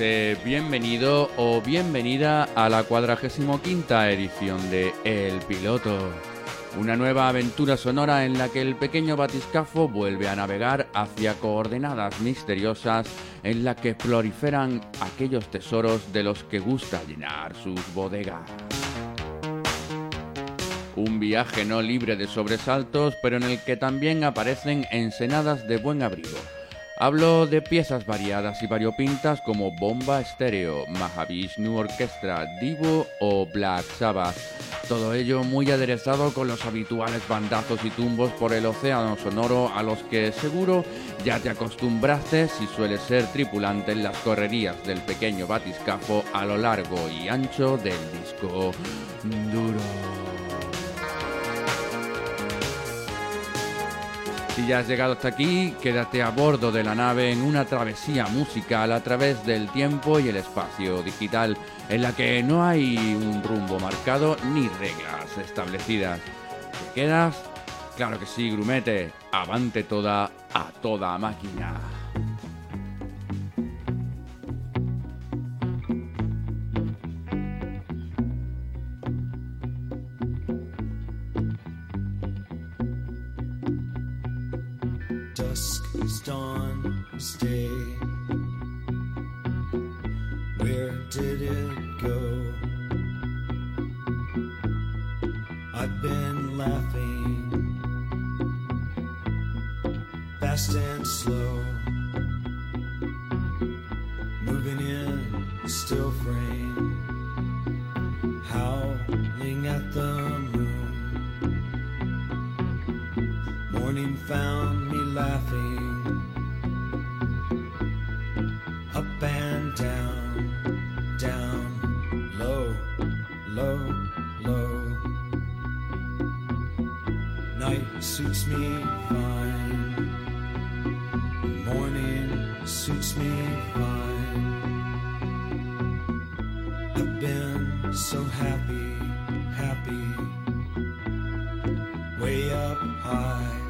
Bienvenido o bienvenida a la 45 edición de El Piloto. Una nueva aventura sonora en la que el pequeño batiscafo vuelve a navegar hacia coordenadas misteriosas en la que proliferan aquellos tesoros de los que gusta llenar sus bodegas. Un viaje no libre de sobresaltos, pero en el que también aparecen ensenadas de buen abrigo Hablo de piezas variadas y variopintas como Bomba Estéreo, Mahavishnu Orchestra, Divo o Black Sabbath. Todo ello muy aderezado con los habituales bandazos y tumbos por el océano sonoro a los que seguro ya te acostumbraste si sueles ser tripulante en las correrías del pequeño batiscafo a lo largo y ancho del disco duro. Si ya has llegado hasta aquí, quédate a bordo de la nave en una travesía musical a través del tiempo y el espacio digital, en la que no hay un rumbo marcado ni reglas establecidas. ¿Te quedas? Claro que sí, grumete. Avante toda a toda máquina. Stay. Where did it go? I've been laughing fast and slow, moving in still frame, howling at the moon. Morning found me laughing. suits me fine. Morning suits me fine. I've been so happy, happy, way up high.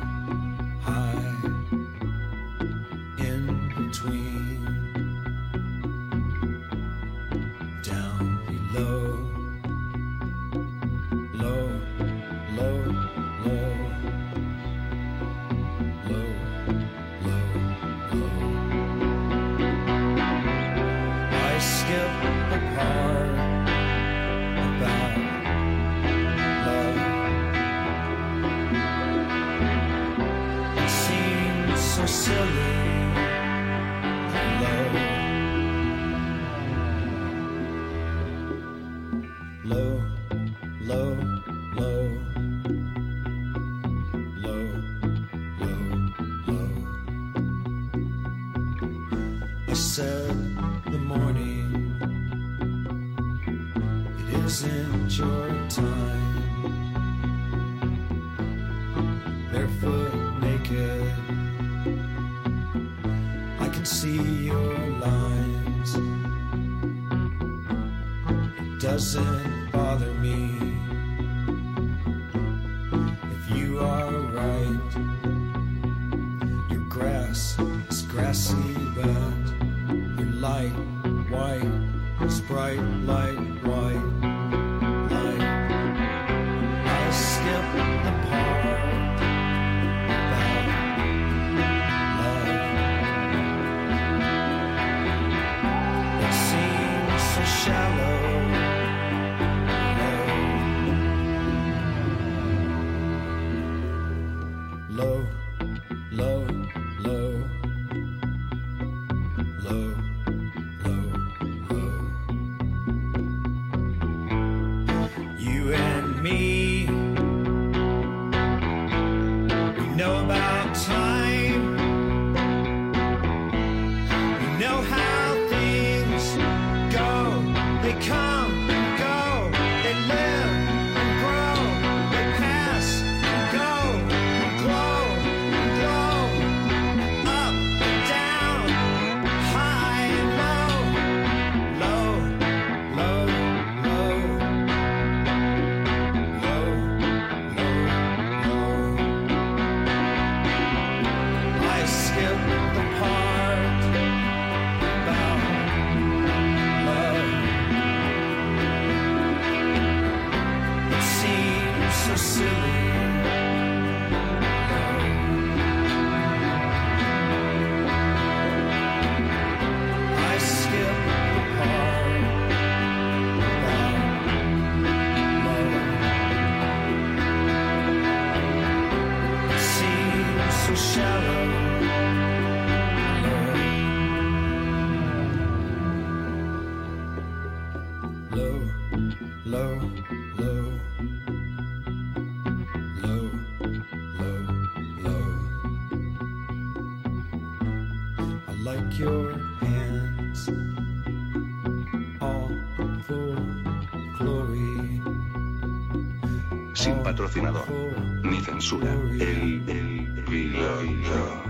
Ni censura. El, el piloto.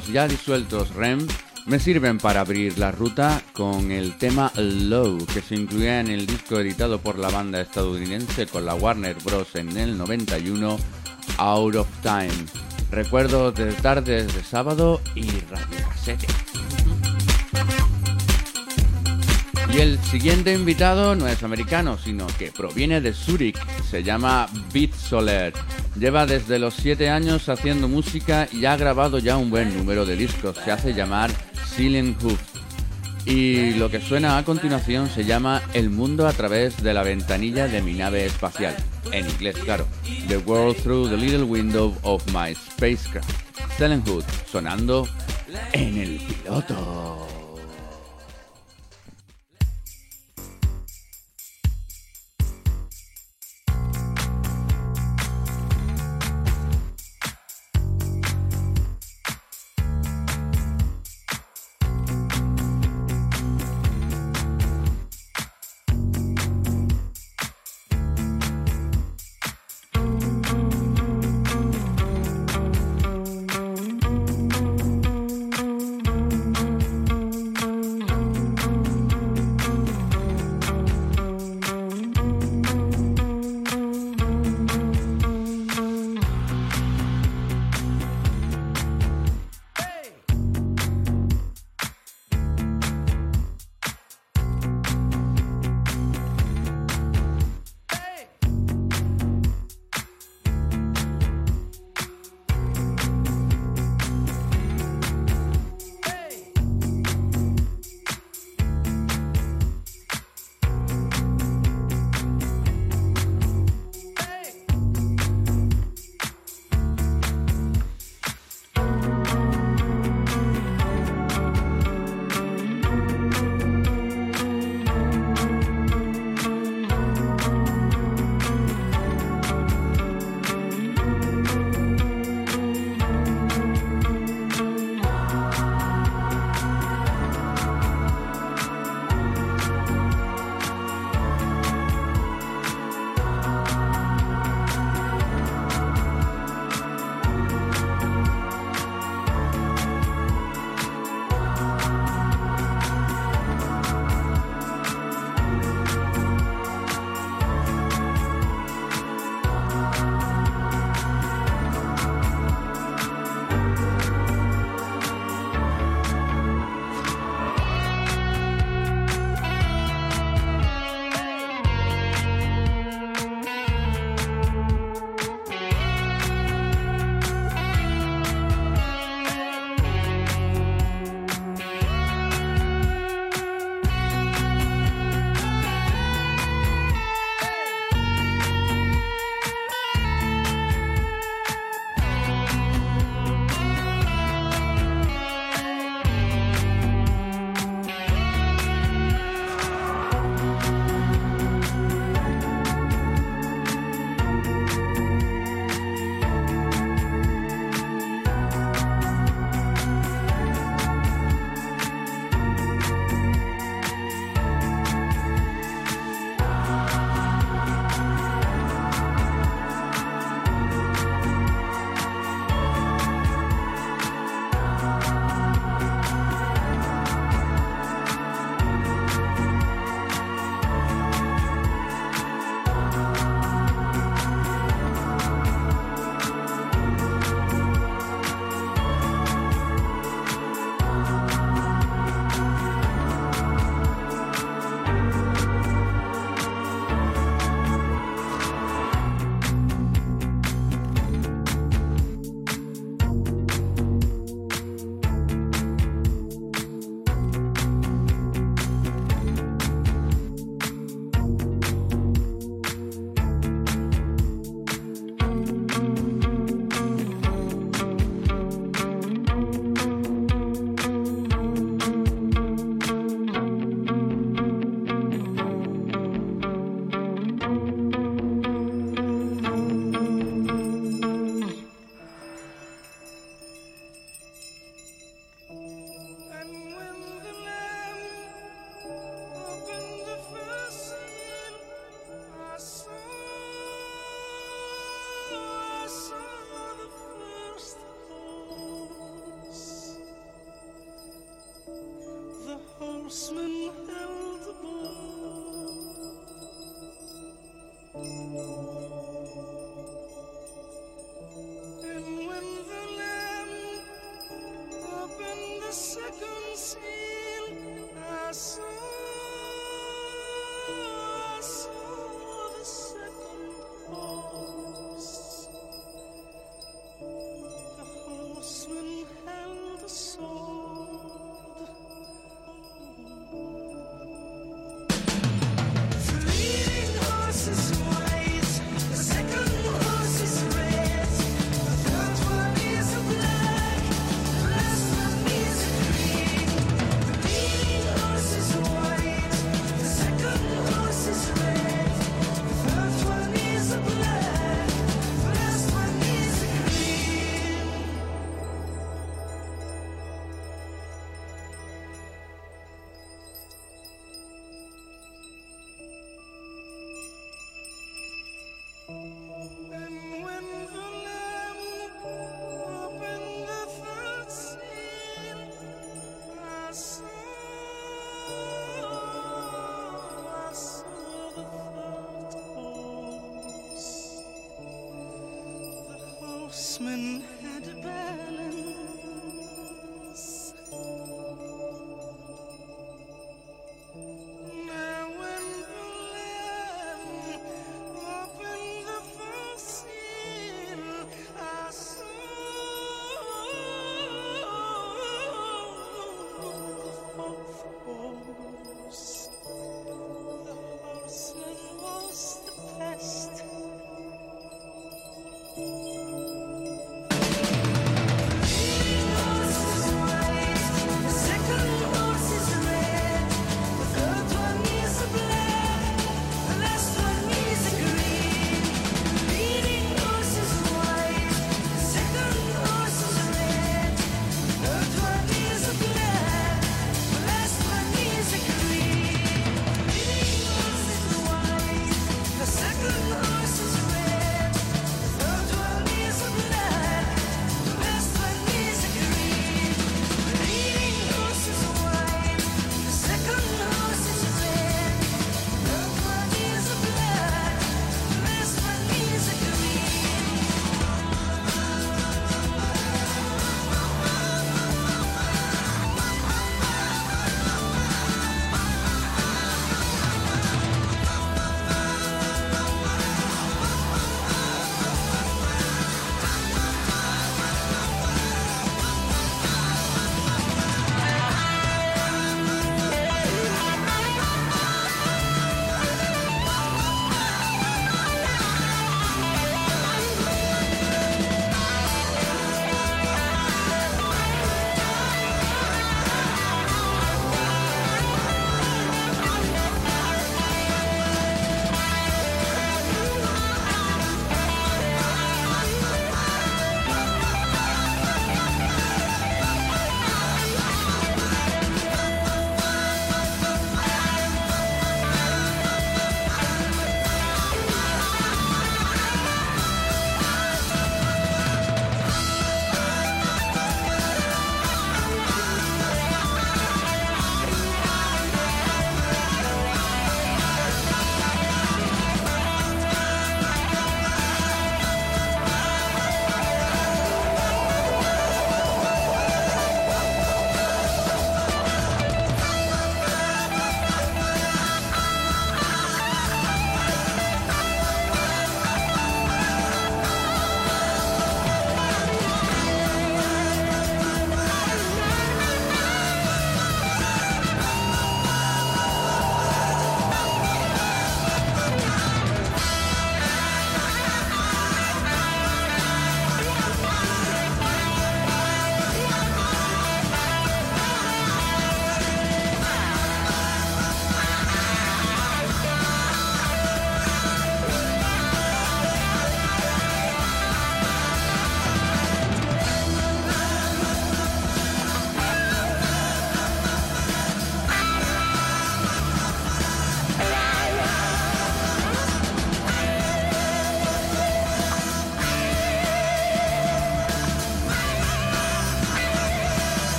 Los ya disueltos REM me sirven para abrir la ruta con el tema Low, que se incluía en el disco editado por la banda estadounidense con la Warner Bros. en el 91, Out of Time. Recuerdos de tardes de sábado y radio cassette. Y el siguiente invitado no es americano, sino que proviene de Zurich. Se llama Beat Soler. Lleva desde los 7 años haciendo música y ha grabado ya un buen número de discos. Se hace llamar Ceiling Hoof. Y lo que suena a continuación se llama El mundo a través de la ventanilla de mi nave espacial. En inglés, claro. The World Through the Little Window of My Spacecraft. Ceiling Hood sonando en el piloto.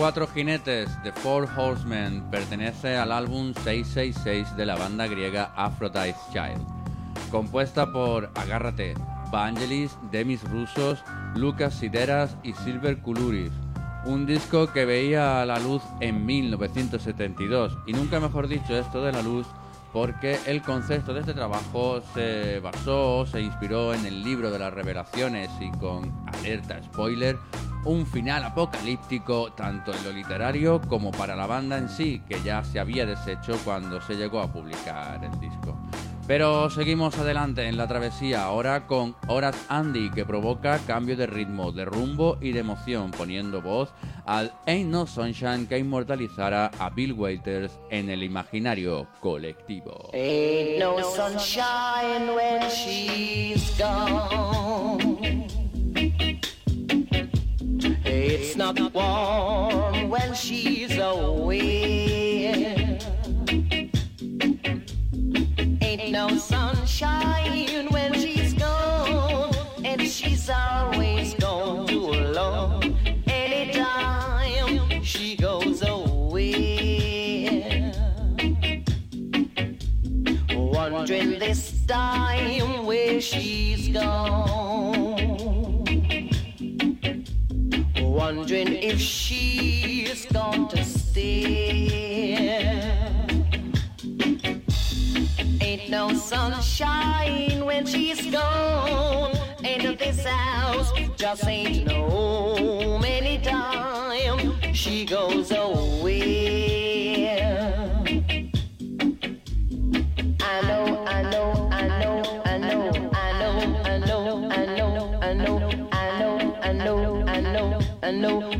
Cuatro jinetes de Four Horsemen pertenece al álbum 666 de la banda griega Aphrodite Child, compuesta por Agárrate, Vangelis, Demis Rusos, Lucas Sideras y Silver Kuluris. Un disco que veía la luz en 1972 y nunca mejor dicho esto de la luz porque el concepto de este trabajo se basó, se inspiró en el libro de las revelaciones y con alerta spoiler, un final apocalíptico tanto en lo literario como para la banda en sí, que ya se había deshecho cuando se llegó a publicar el disco. Pero seguimos adelante en la travesía ahora con Horas Andy que provoca cambio de ritmo, de rumbo y de emoción poniendo voz al Ain't No Sunshine que inmortalizará a Bill Waiters en el imaginario colectivo. Ain't no sunshine when she's gone. It's not warm when she's away. Ain't no sunshine when she's gone, and she's always gone too alone. Anytime she goes away. Wondering this time where she's gone. Ain't no sunshine when she's gone. And this house just ain't no many time she goes away. I know, I know, I know, I know, I know, I know, I know, I know, I know, I know, I know, I know, I know,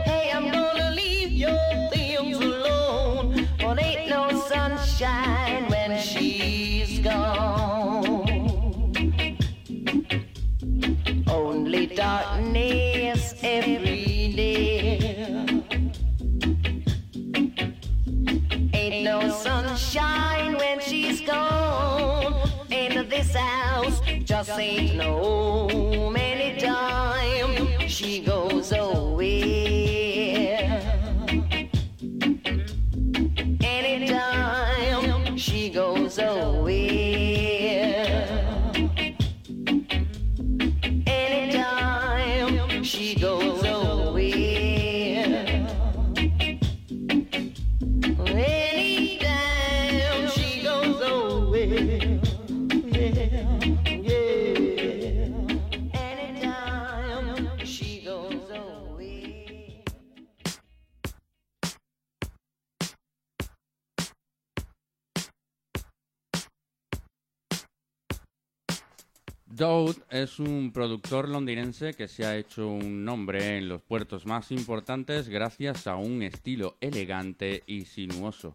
Un productor londinense que se ha hecho un nombre en los puertos más importantes gracias a un estilo elegante y sinuoso.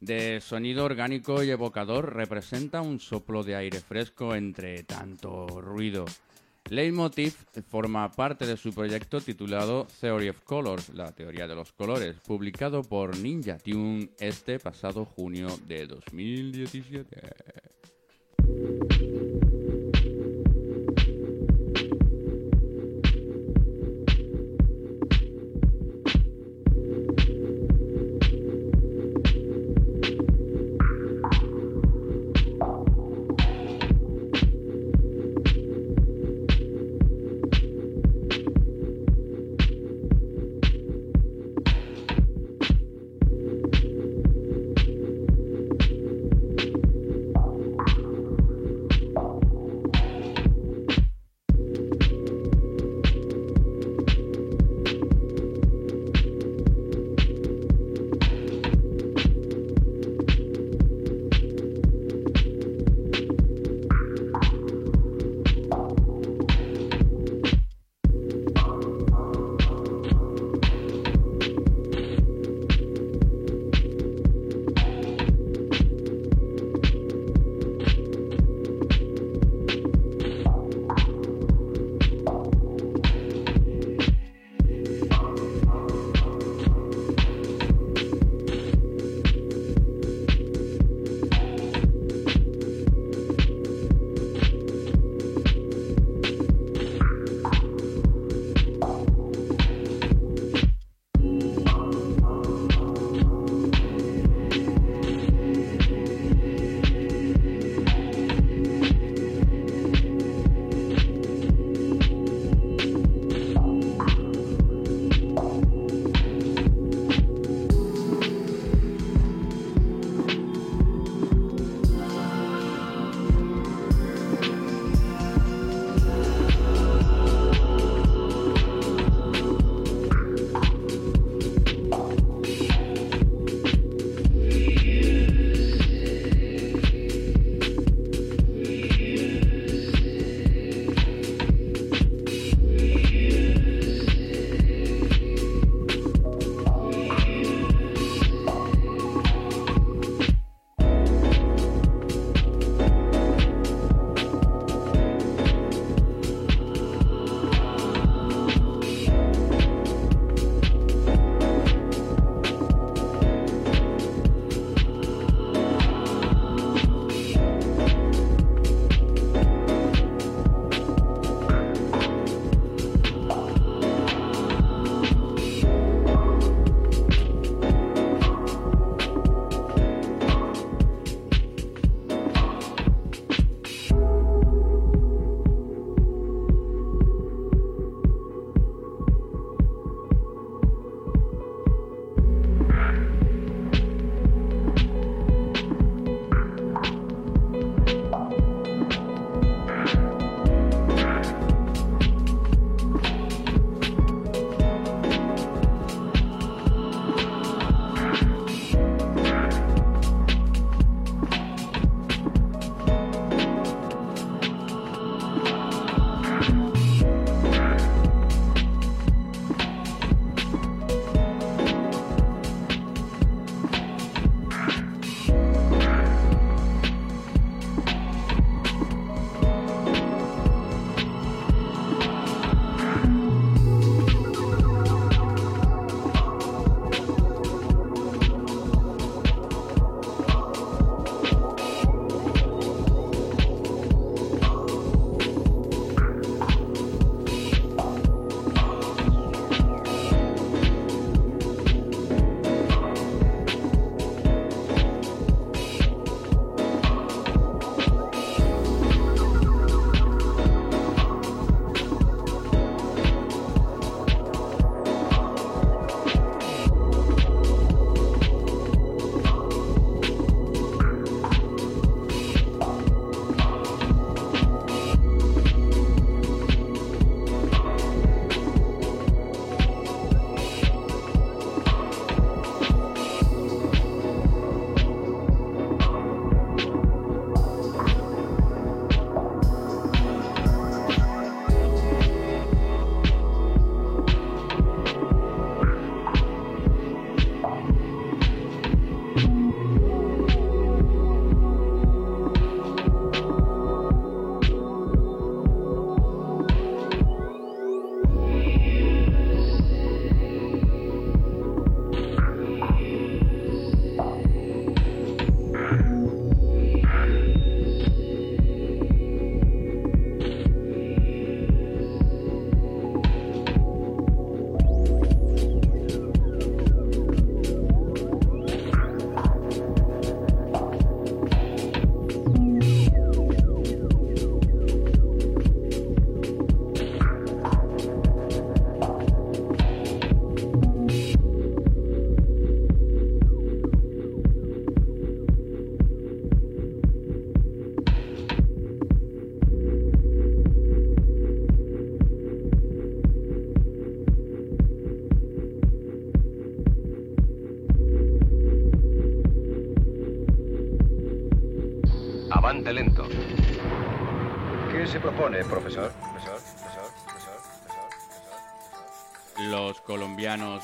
De sonido orgánico y evocador, representa un soplo de aire fresco entre tanto ruido. Leitmotiv forma parte de su proyecto titulado Theory of Colors, la teoría de los colores, publicado por Ninja Tune este pasado junio de 2017.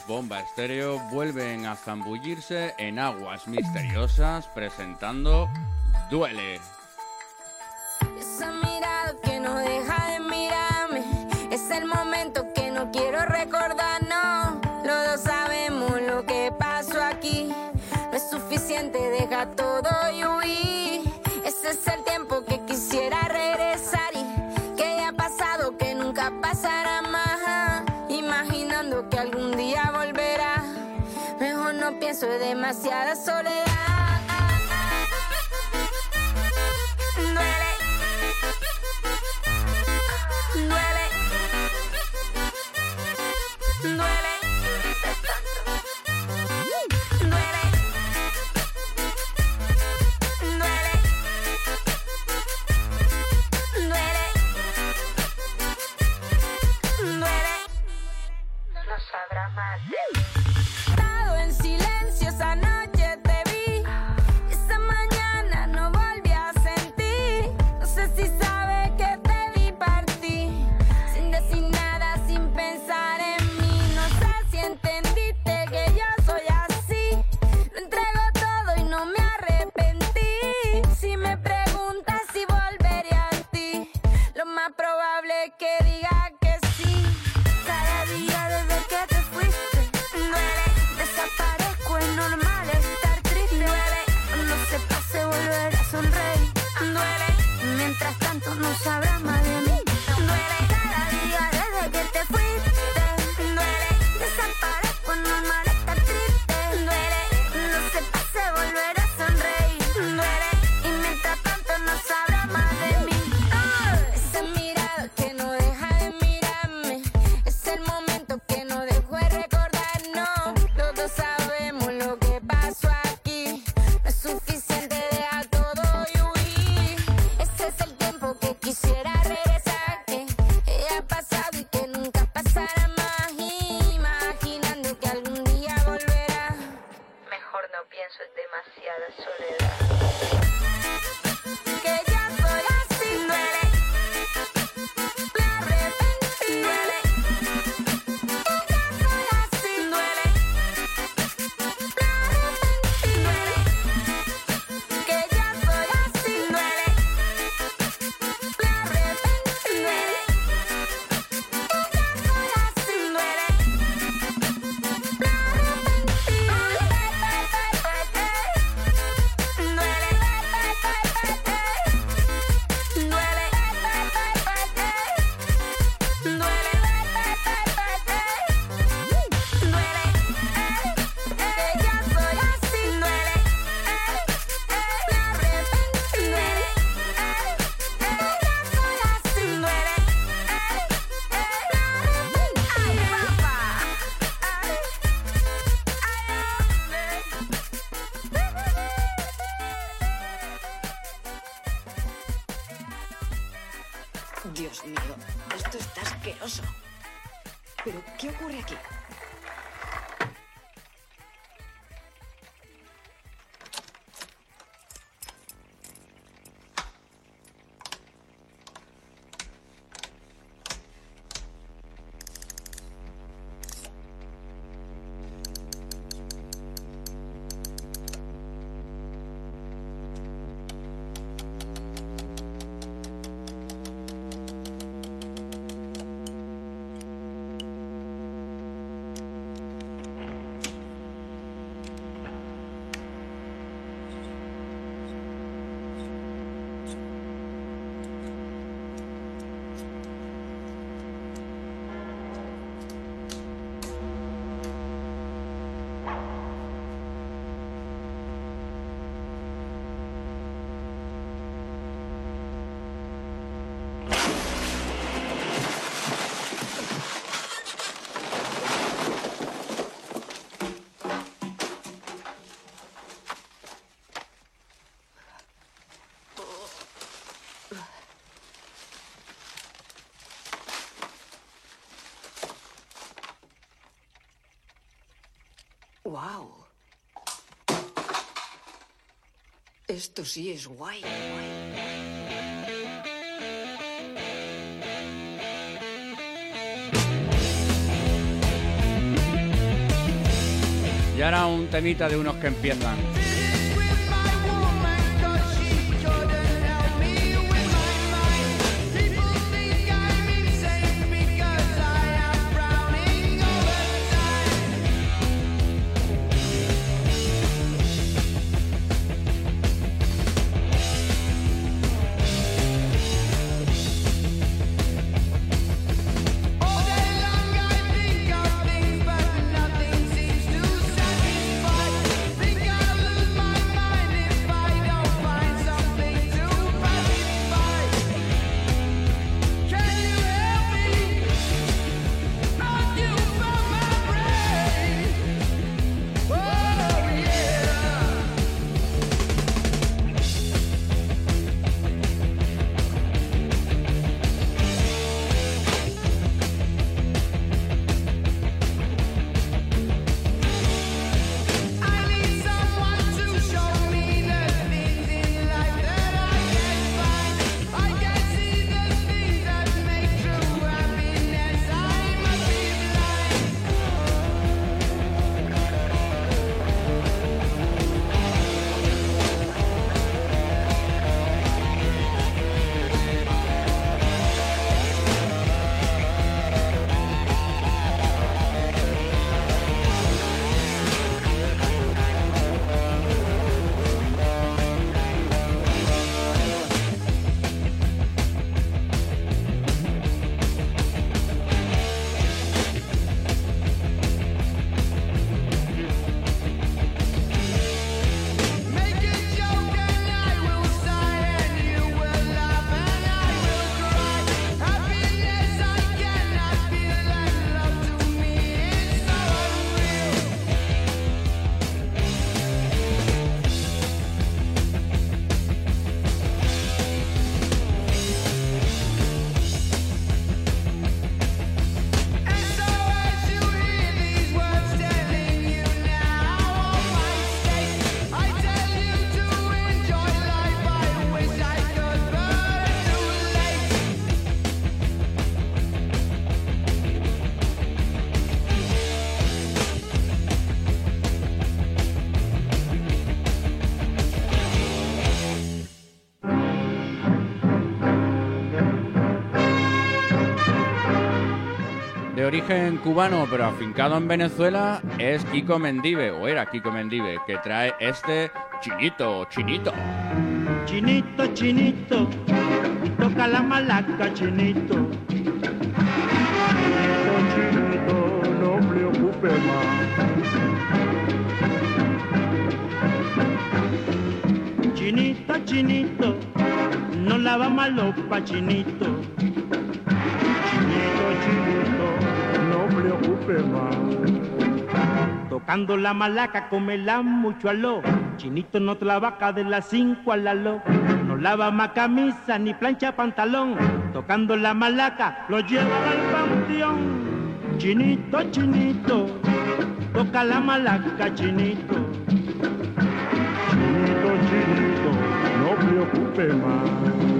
Bomba Estéreo vuelven a zambullirse en aguas misteriosas presentando Duele. Esa mirada que no deja de mirarme es el momento que no quiero recordar, no. Los dos sabemos lo que pasó aquí. No es suficiente, deja todo y huir. Ese es el tiempo que quisiera regresar y que haya pasado, que nunca pasará más. Imaginando que algún pienso demasiada soledad. ¡Wow! Esto sí es guay. guay. Y ahora un temita de unos que empiezan. Origen cubano pero afincado en Venezuela es Kiko Mendive, o era Kiko Mendive, que trae este chinito, chinito. Chinito, chinito, toca la malaca, chinito. Chinito, chinito, no preocupe más. Chinito, chinito, no lava malopa. Chinito, Tocando la malaca, comela mucho aló. Chinito no trabaja de las 5 a la. No lava más camisa ni plancha pantalón. Tocando la malaca, lo lleva al panteón. Chinito, chinito, toca la malaca, chinito. Chinito, chinito, no preocupe más.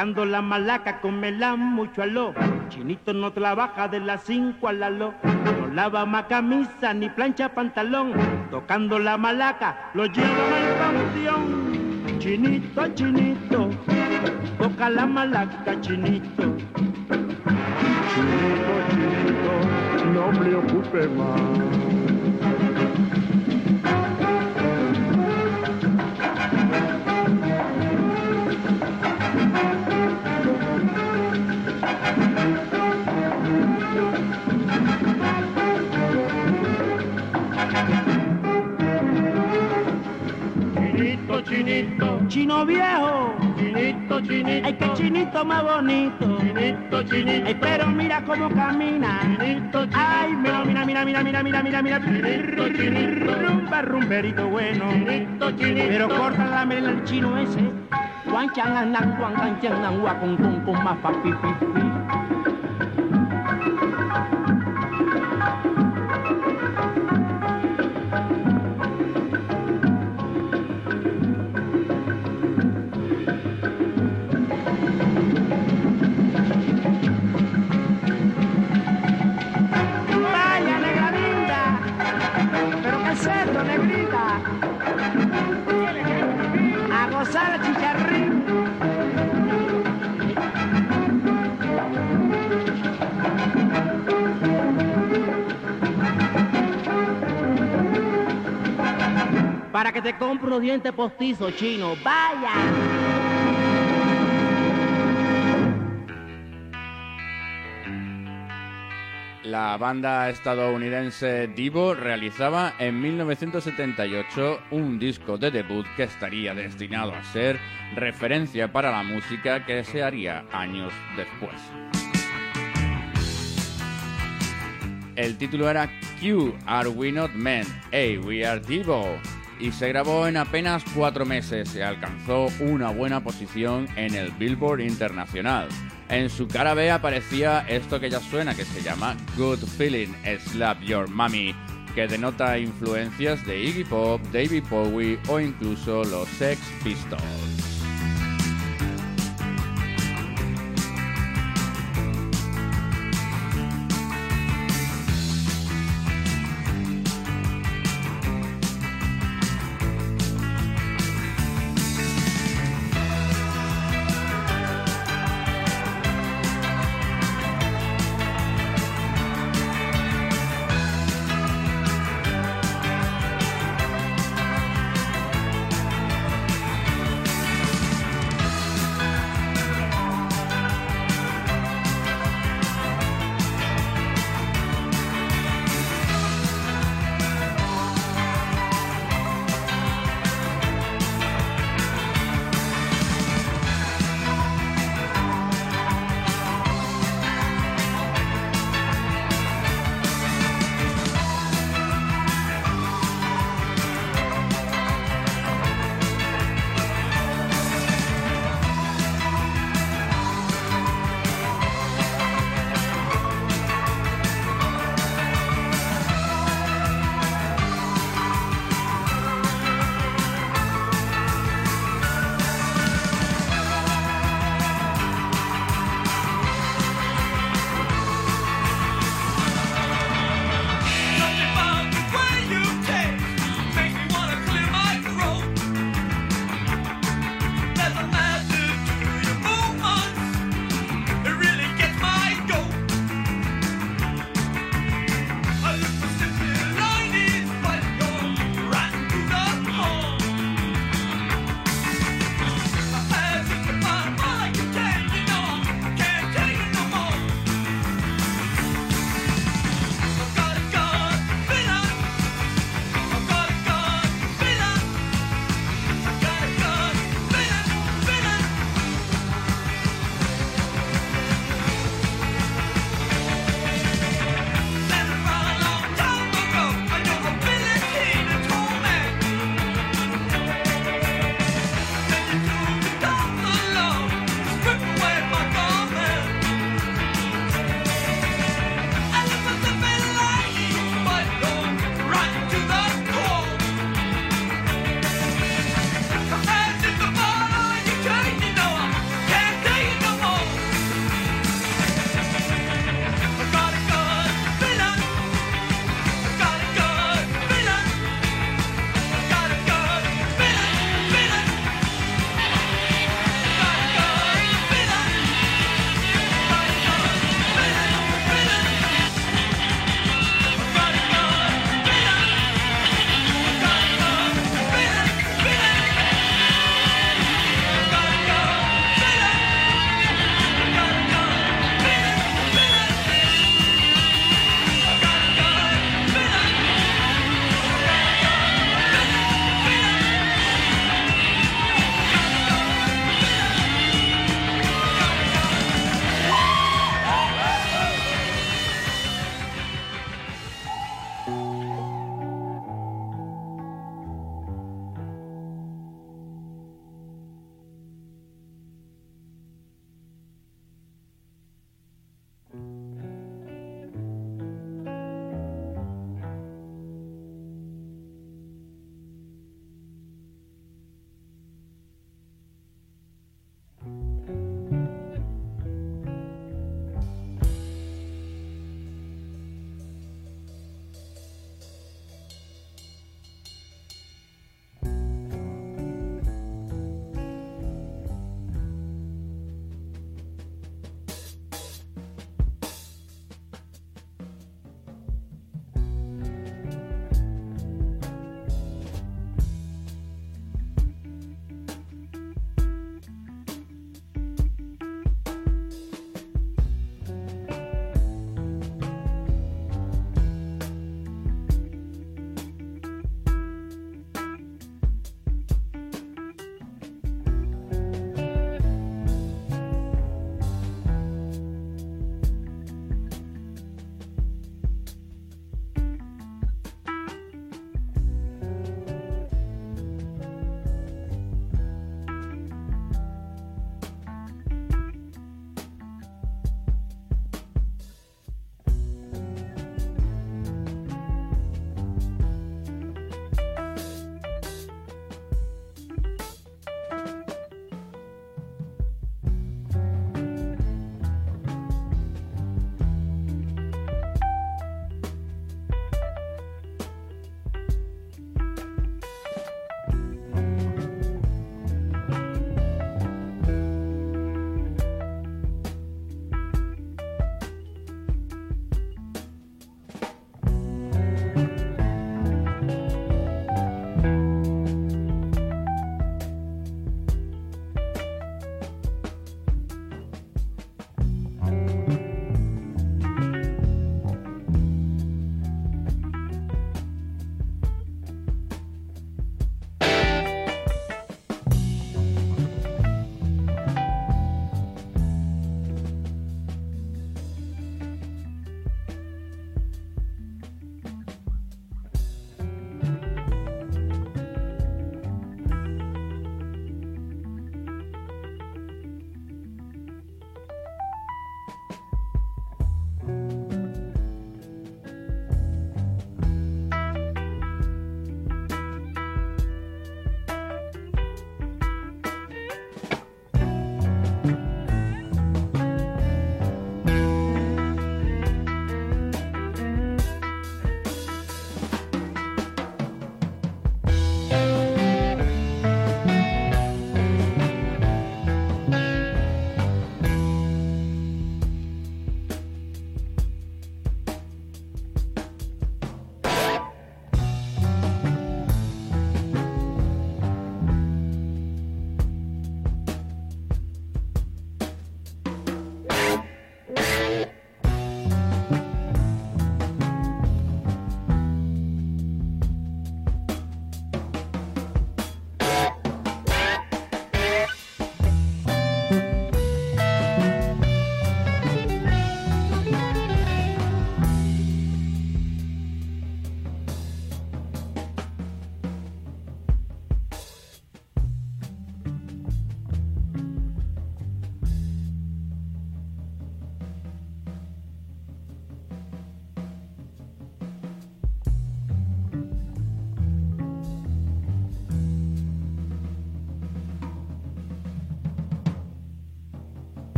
Tocando la malaca, comela mucho aló. Chinito no trabaja de las 5 a la lo. No lava más camisa ni plancha pantalón. Tocando la malaca, lo lleva al panteón. Chinito, chinito, toca la malaca, chinito. Chinito, chinito, no preocupe más. Chinito, chinito, chino viejo. Chinito, chinito, ay que chinito más bonito. Chinito, chinito, ay pero mira cómo camina. Chinito, chinito, ay mira, mira, mira, mira, mira, mira, mira, mira. Chinito, chinito, rumba, rumberito bueno. Chinito, chinito, pero corta la melena el chino ese. Wang chang nang wang kang chang nang wa kung kung kung ma fa pi pi pi. Que te compre unos chino. Vaya. La banda estadounidense Divo realizaba en 1978 un disco de debut que estaría destinado a ser referencia para la música que se haría años después. El título era Q, Are We Not Men? Hey, We Are Divo. Y se grabó en apenas cuatro meses y alcanzó una buena posición en el Billboard Internacional. En su cara B aparecía esto que ya suena, que se llama Good Feeling, Slap Your Mommy, que denota influencias de Iggy Pop, David Bowie o incluso los Sex Pistols.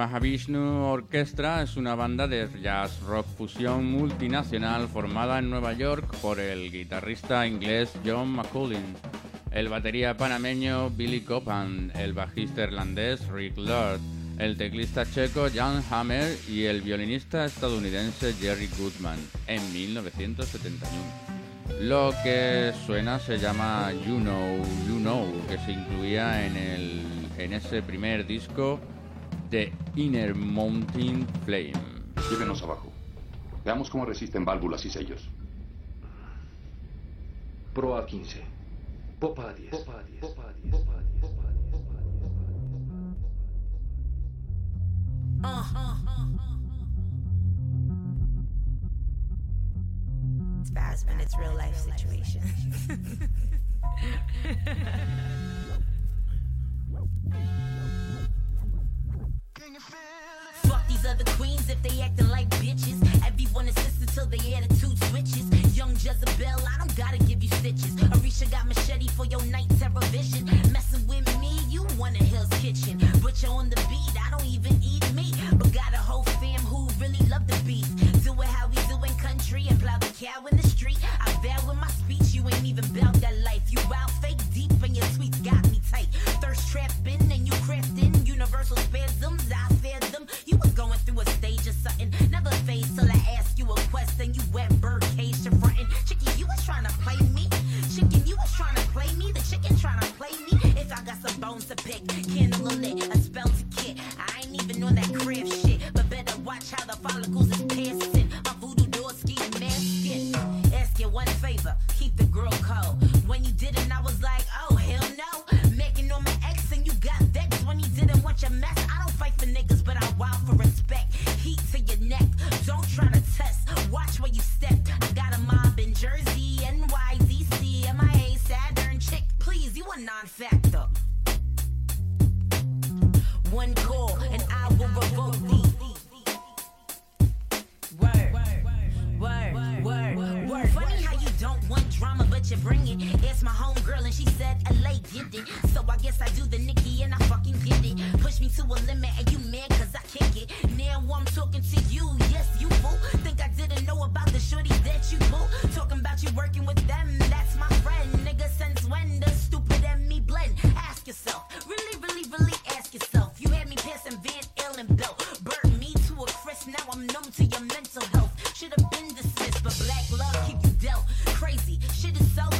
Mahavishnu Orchestra es una banda de jazz rock fusión multinacional formada en Nueva York por el guitarrista inglés John McCullin, el batería panameño Billy Copan, el bajista irlandés Rick Lord, el teclista checo Jan Hammer y el violinista estadounidense Jerry Goodman en 1971. Lo que suena se llama You Know, You Know, que se incluía en, el, en ese primer disco de Inner Mountain Flame. Llévenos abajo. Veamos cómo resisten válvulas y sellos. Pro a 15. Popa a 10. Popa a 10. Popa a 10. Popa a 10. It's it's real life. Fuck these other queens if they acting like bitches. Everyone is till they switches. Young Jezebel, I don't gotta give you stitches. Got machete for your night terror vision. Messing with me, you want a Hell's Kitchen. On the love the beat. Do it how we do in country and plow the cow in the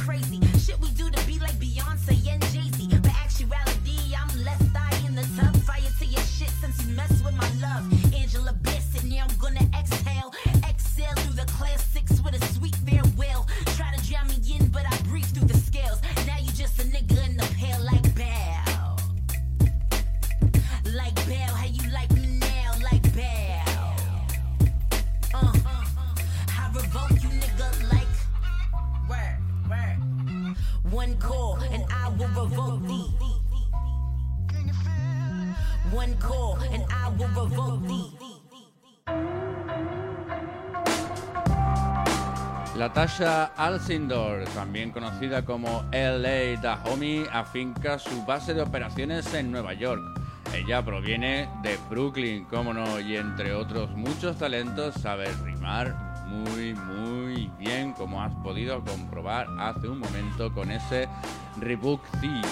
crazy. Shit we do Latasha Alcindor, también conocida como LA Dahomey, afinca su base de operaciones en Nueva York. Ella proviene de Brooklyn, como no, y entre otros muchos talentos sabe rimar muy, muy bien, como has podido comprobar hace un momento con ese Rebook Thee.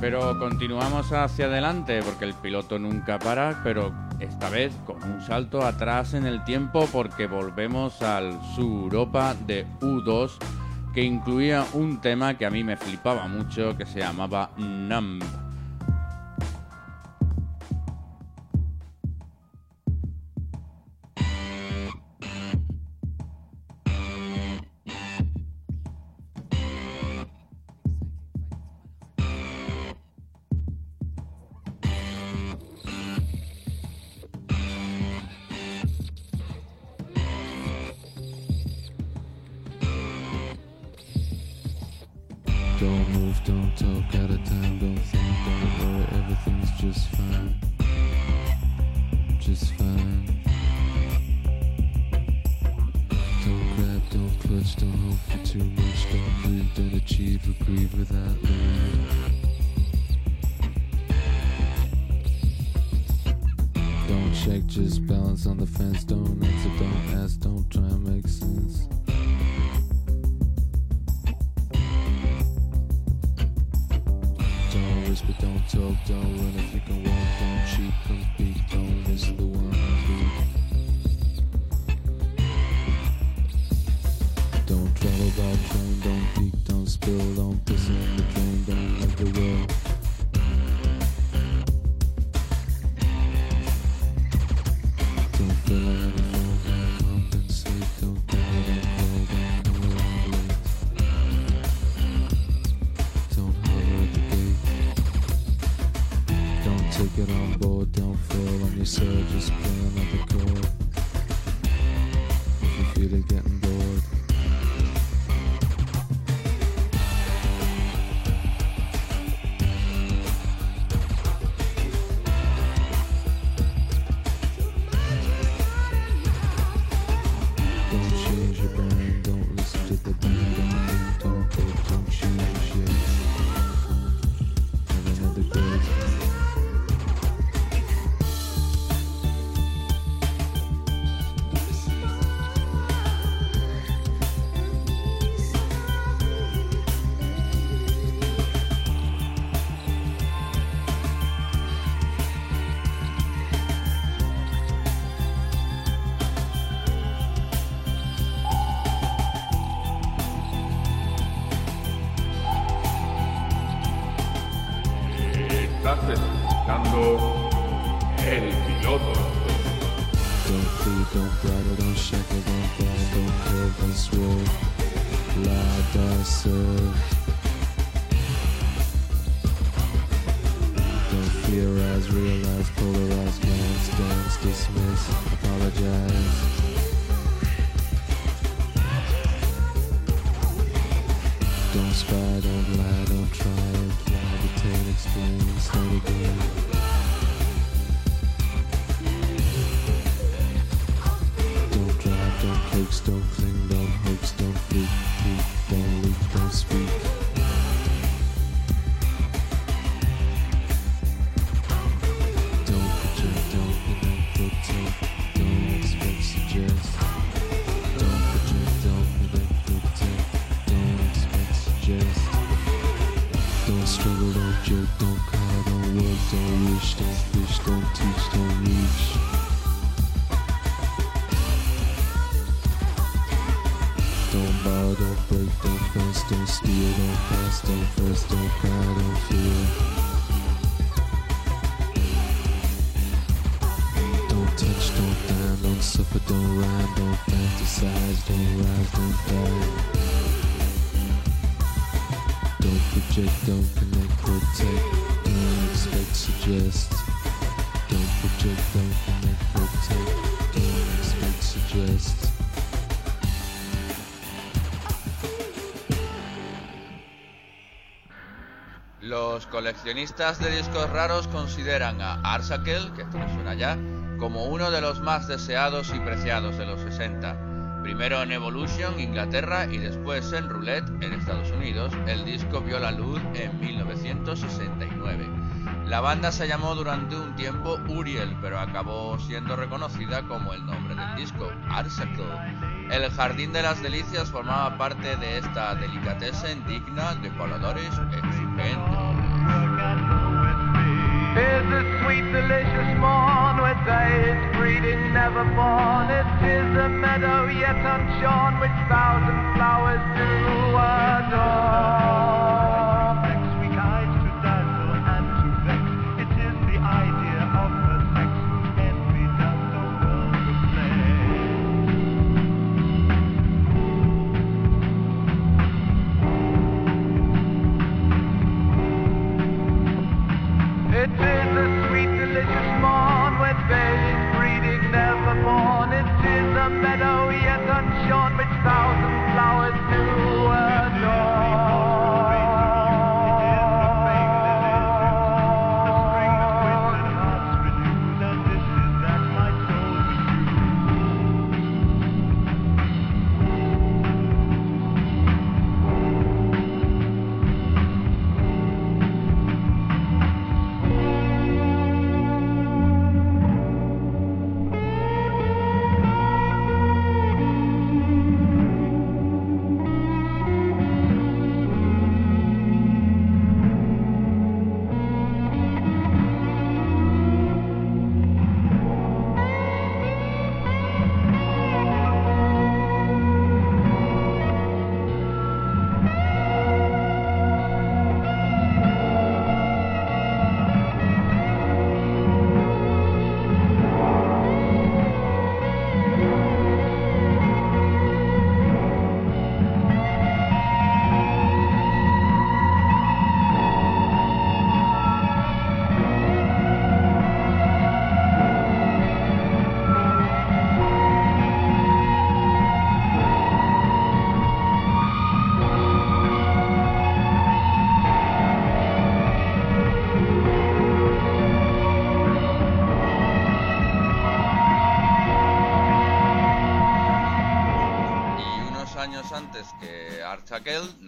Pero continuamos hacia adelante porque el piloto nunca para, pero esta vez con un salto atrás en el tiempo porque volvemos al Europa de U2 que incluía un tema que a mí me flipaba mucho que se llamaba Numb. coleccionistas de discos raros consideran a Arsakel, que esto me suena ya, como uno de los más deseados y preciados de los 60. Primero en Evolution, Inglaterra, y después en Roulette, en Estados Unidos, el disco vio la luz en 1969. La banda se llamó durante un tiempo Uriel, pero acabó siendo reconocida como el nombre del disco, Arsakel. El Jardín de las Delicias formaba parte de esta delicatessen digna de colores eh, delicious morn where day is breeding never born. It is a meadow yet unshorn which thousand flowers do adore.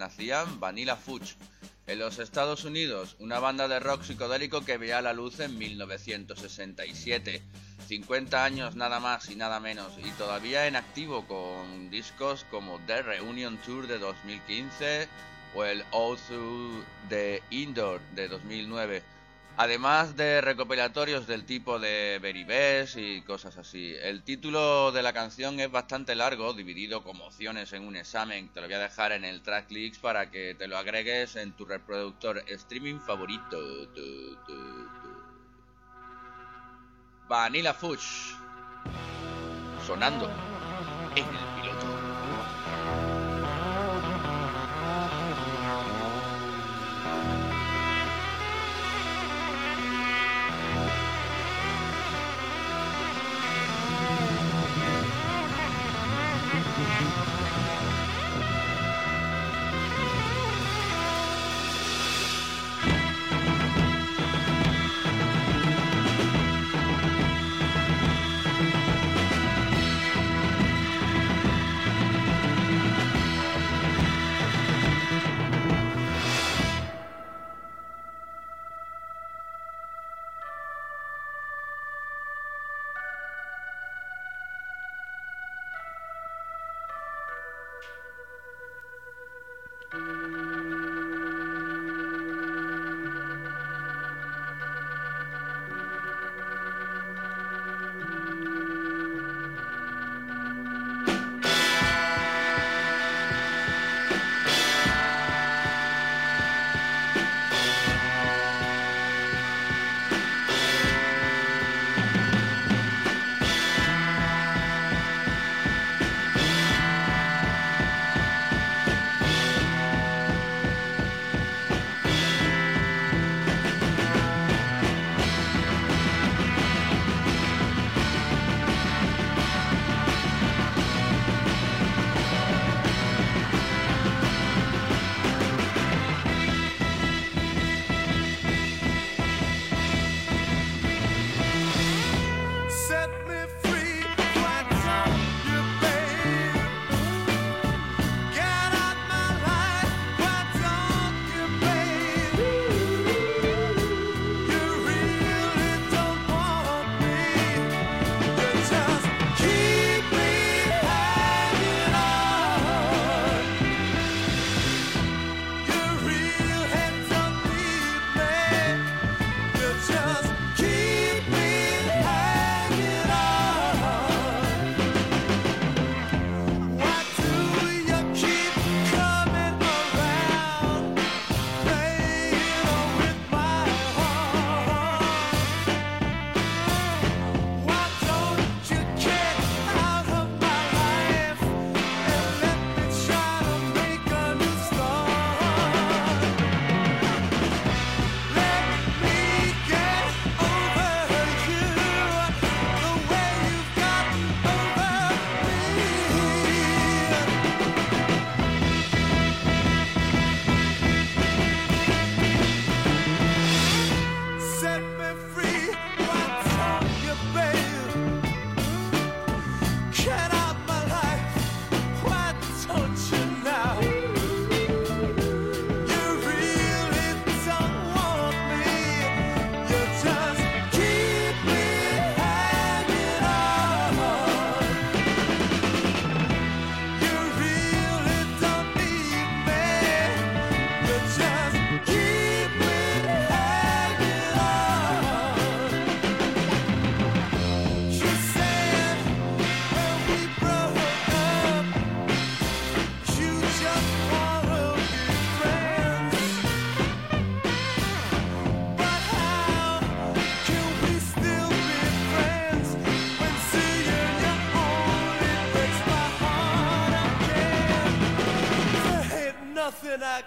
Nacían Vanilla Fudge. En los Estados Unidos, una banda de rock psicodélico que veía la luz en 1967. 50 años nada más y nada menos, y todavía en activo con discos como The Reunion Tour de 2015 o el All Through the Indoor de 2009. Además de recopilatorios del tipo de Very Best y cosas así. El título de la canción es bastante largo, dividido como opciones en un examen. Te lo voy a dejar en el tracklist para que te lo agregues en tu reproductor streaming favorito. Vanilla Fudge. Sonando en el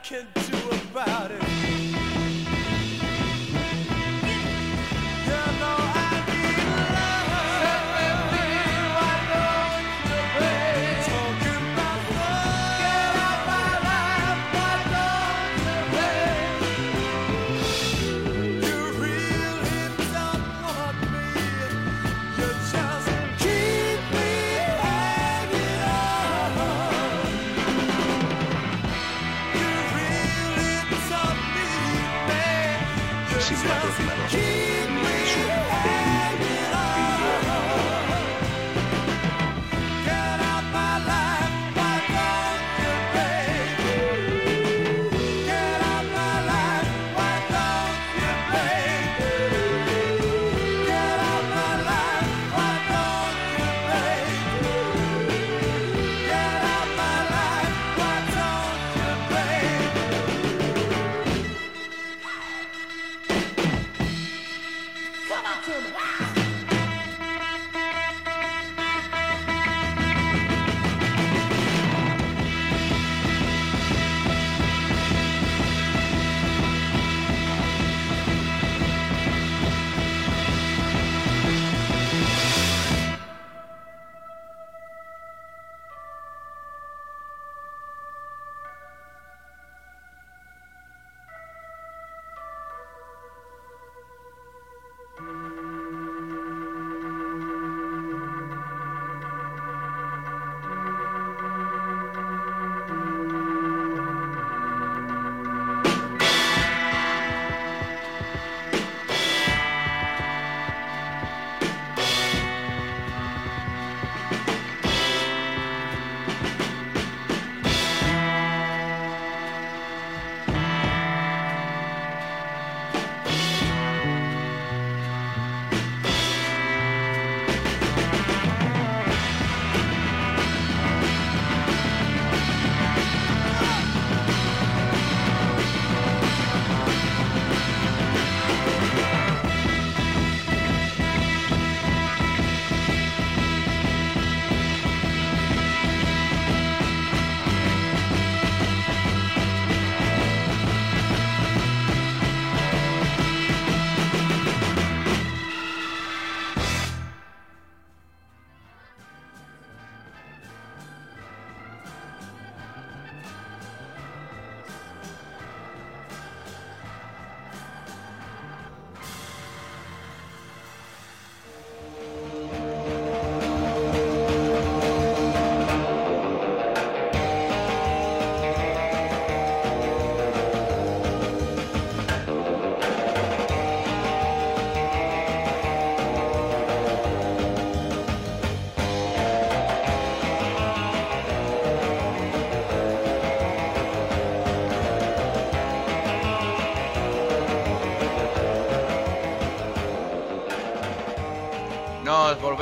can do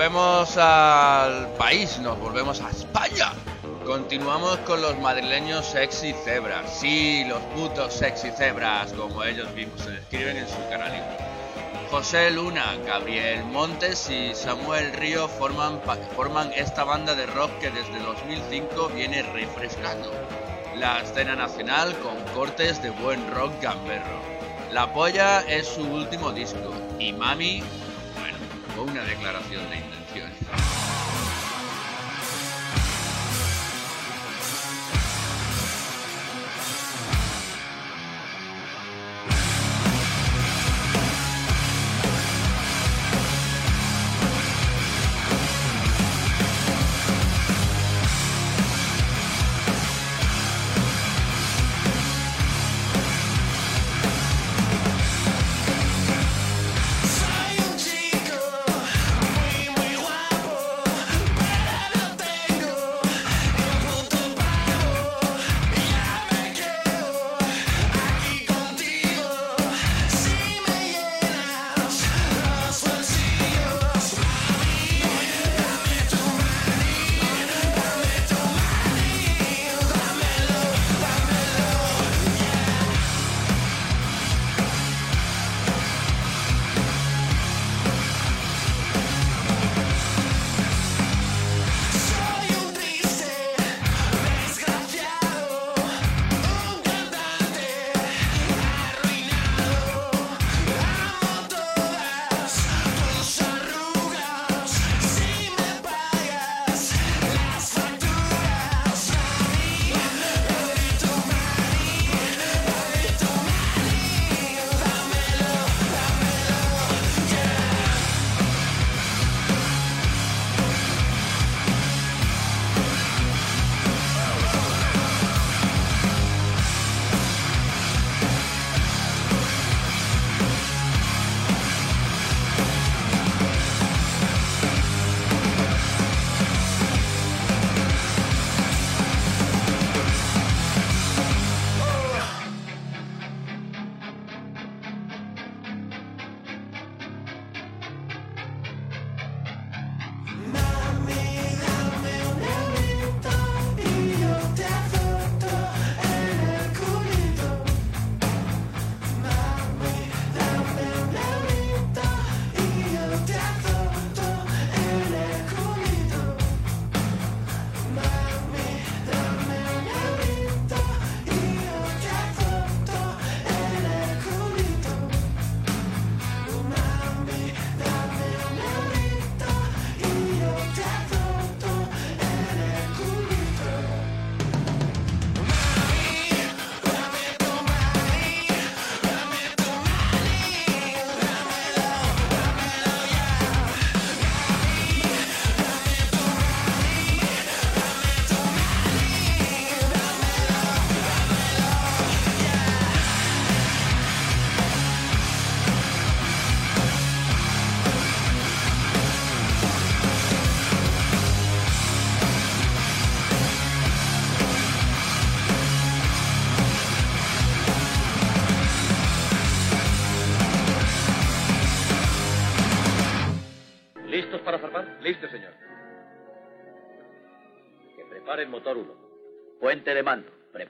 volvemos al país, nos volvemos a España. Continuamos con los madrileños sexy cebras. Sí, los putos sexy cebras, como ellos mismos se describen en su canal. José Luna, Gabriel Montes y Samuel Río forman, forman esta banda de rock que desde 2005 viene refrescando la escena nacional con cortes de buen rock gamberro. La Polla es su último disco y Mami, una declaración de intenciones.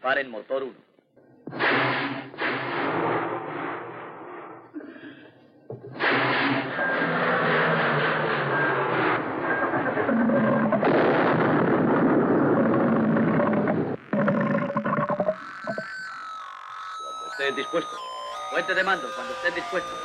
Preparen motor 1. Cuando estén dispuestos. Puente de mando, cuando estén dispuestos.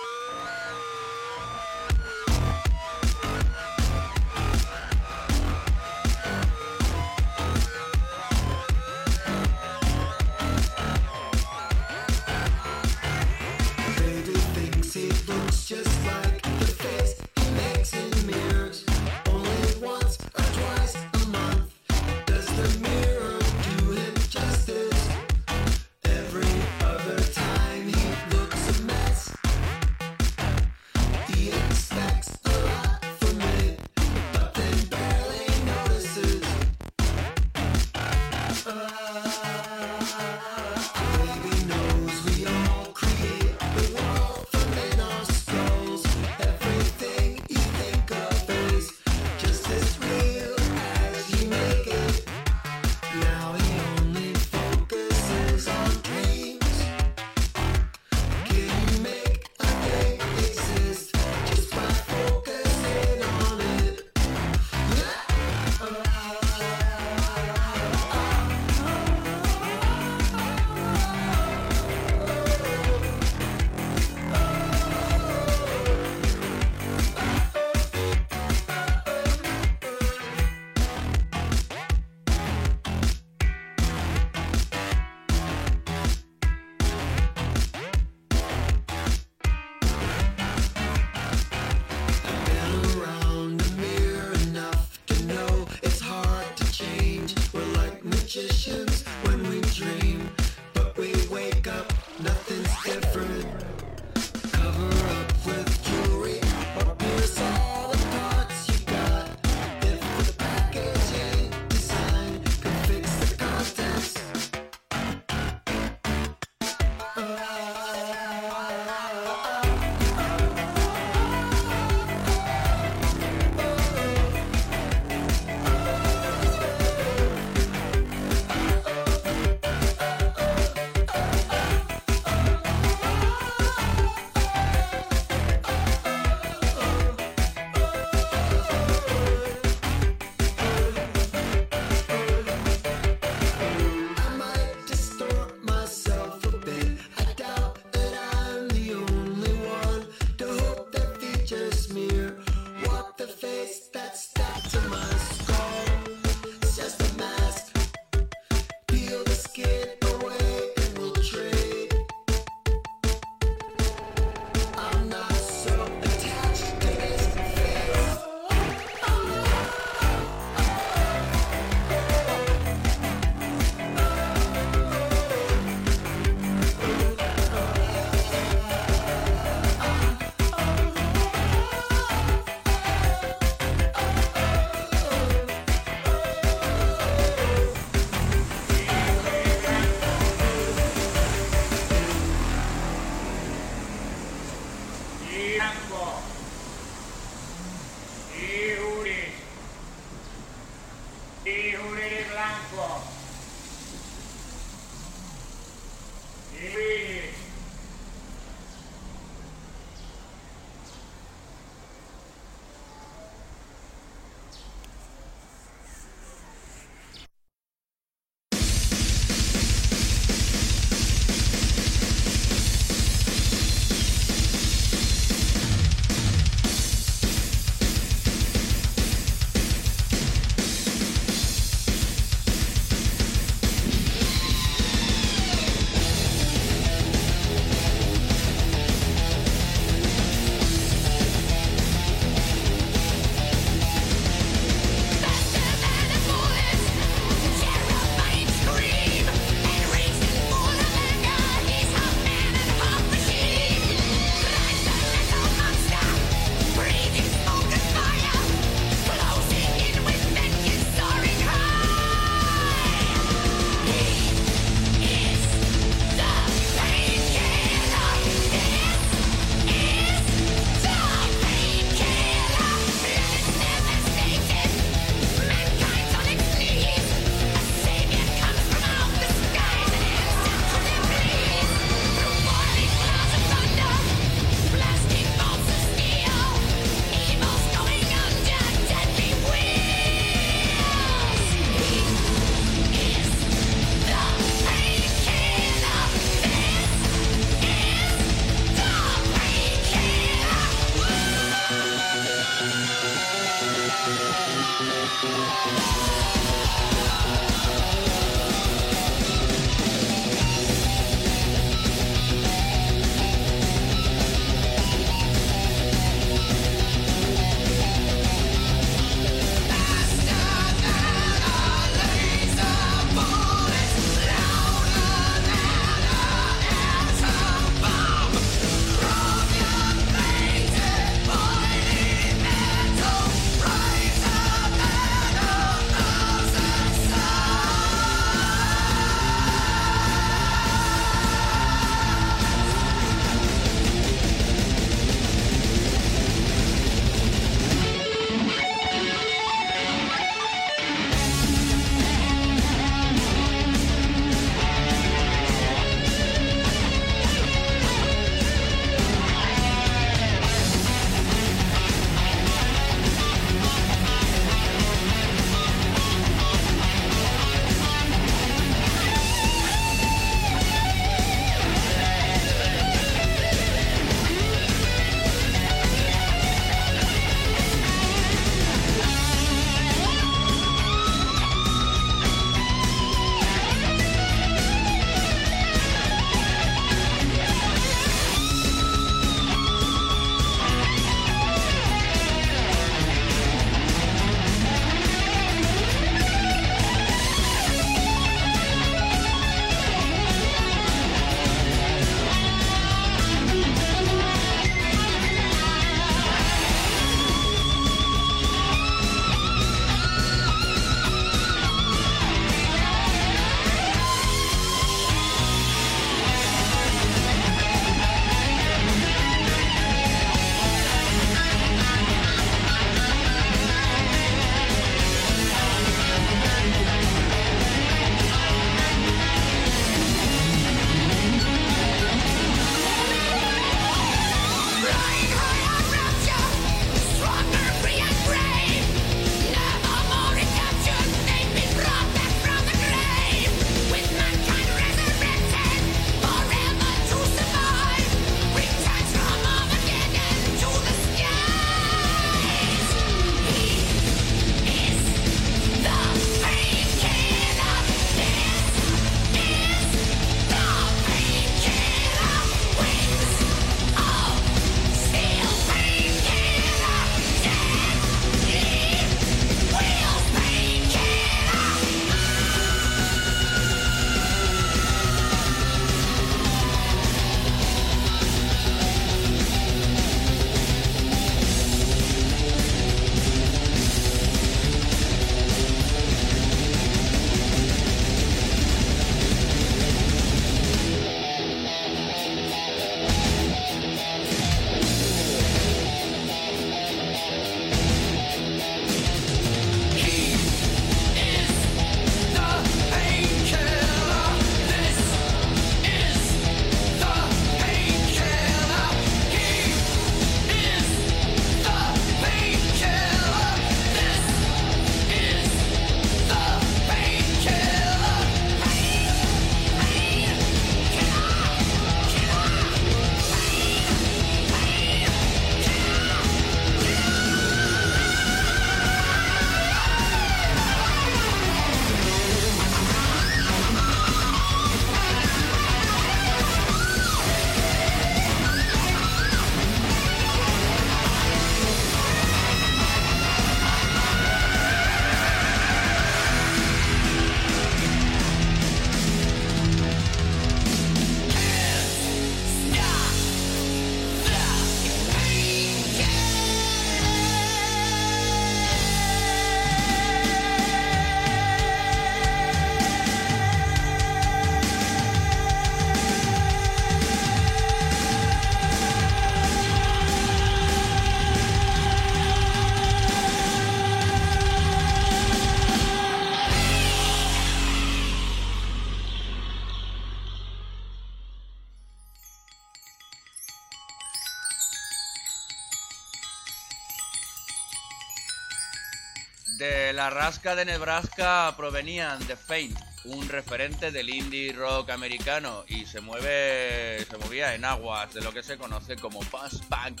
La rasca de Nebraska provenían The Faint, un referente del indie rock americano y se mueve se movía en aguas de lo que se conoce como post-punk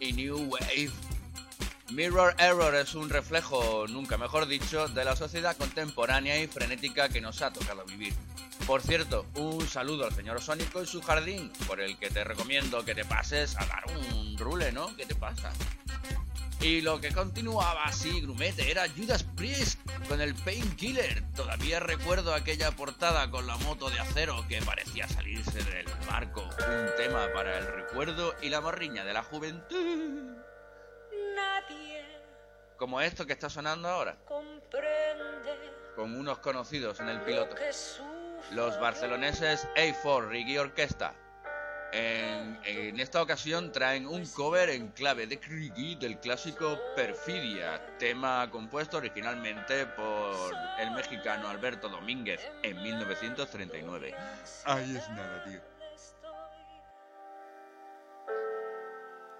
y new wave. Mirror Error es un reflejo, nunca mejor dicho, de la sociedad contemporánea y frenética que nos ha tocado vivir. Por cierto, un saludo al señor Sónico y su jardín, por el que te recomiendo que te pases a dar un rule, ¿no? ¿Qué te pasa? Y lo que continuaba así, grumete, era Judas Priest con el Painkiller. Todavía recuerdo aquella portada con la moto de acero que parecía salirse del barco. Un tema para el recuerdo y la morriña de la juventud. Nadie Como esto que está sonando ahora, comprende con unos conocidos en el piloto. Los barceloneses A4 Riggy Orquesta. En, en esta ocasión traen un cover en clave de Riggy del clásico Perfidia, tema compuesto originalmente por el mexicano Alberto Domínguez en 1939. Ahí es nada, tío.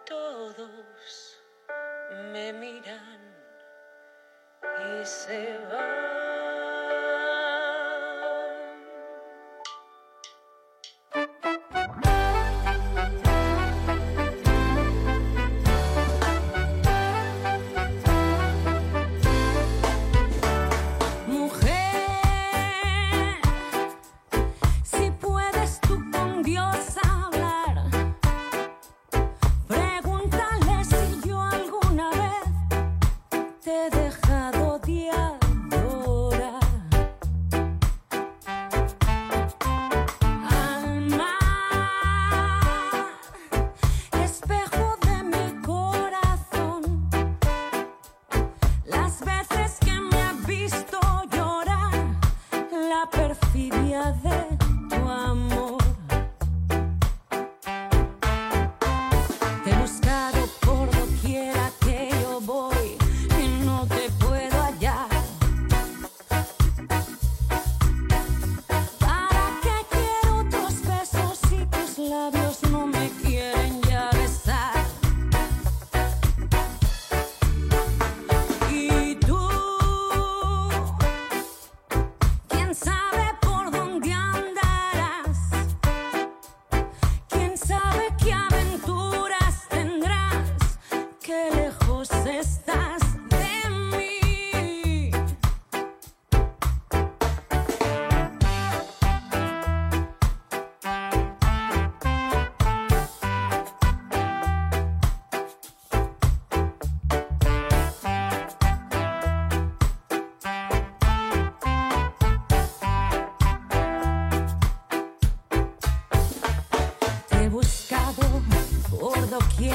Todos me miran y se van.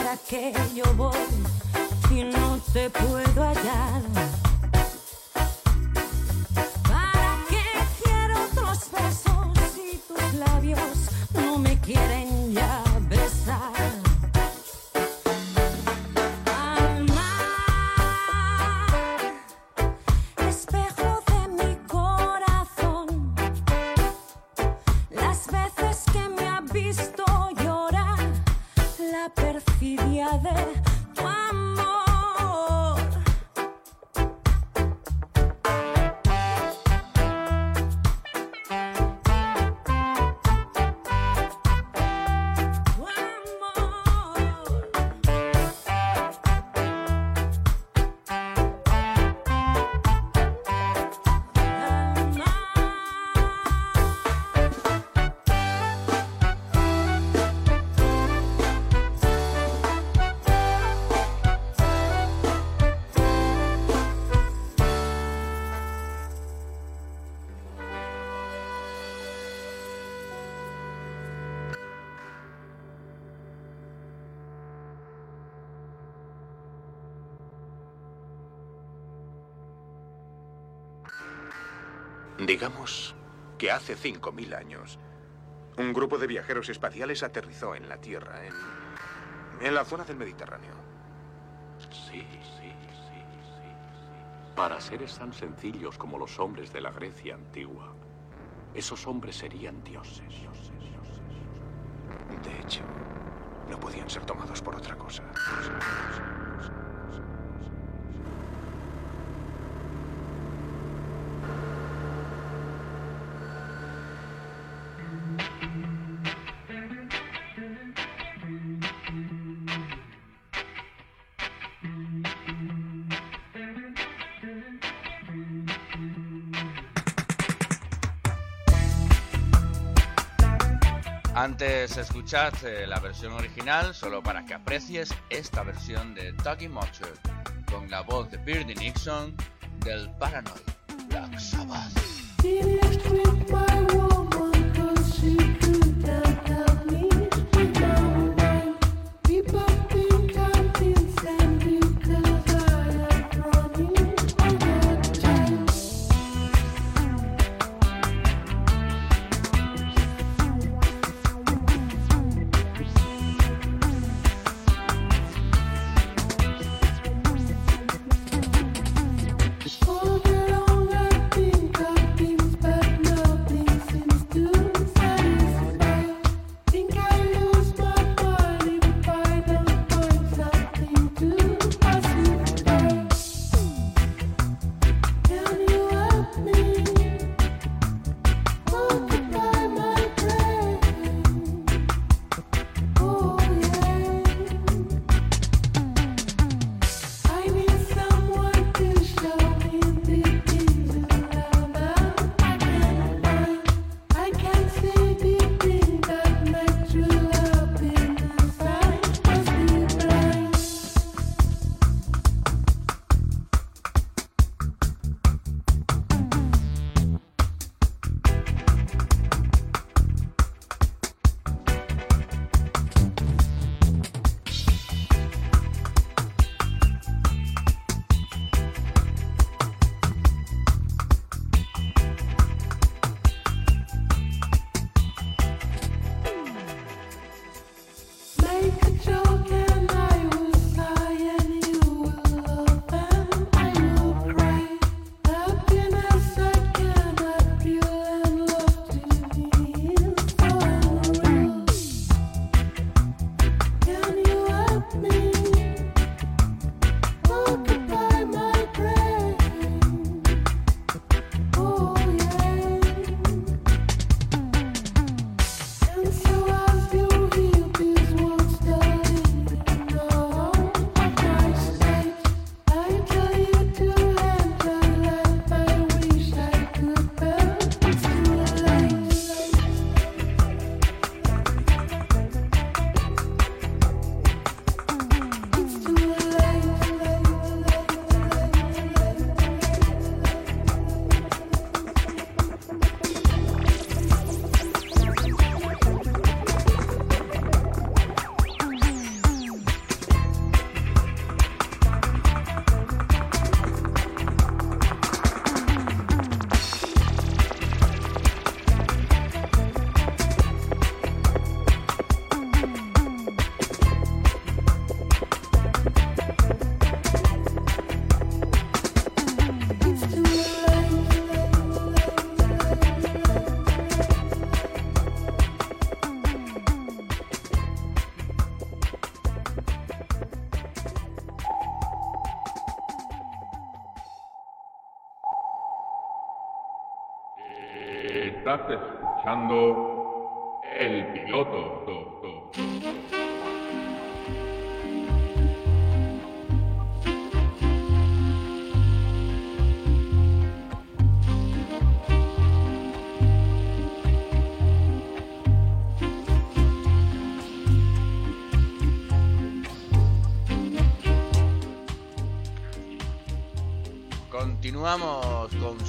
Doquiera Digamos que hace 5.000 años, un grupo de viajeros espaciales aterrizó en la Tierra, en, en la zona del Mediterráneo. Sí, sí, sí, sí, sí. Para seres tan sencillos como los hombres de la Grecia antigua, esos hombres serían dioses. dioses, dioses. De hecho, no podían ser tomados por otra cosa. Antes escuchad eh, la versión original solo para que aprecies esta versión de Dougie Mutcher con la voz de Birdie Nixon del Paranoid Black Sabbath.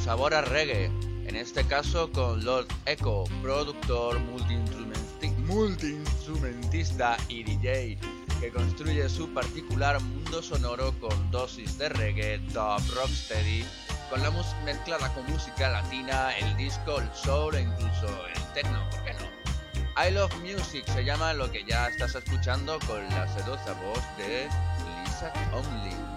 Sabor a reggae, en este caso con Lord Echo, productor, multiinstrumenti- multiinstrumentista y DJ, que construye su particular mundo sonoro con dosis de reggae, top, rocksteady, con la mezclada con música latina, el disco, el soul e incluso el techno, ¿por no? I Love Music se llama lo que ya estás escuchando con la sedosa voz de Lisa Only.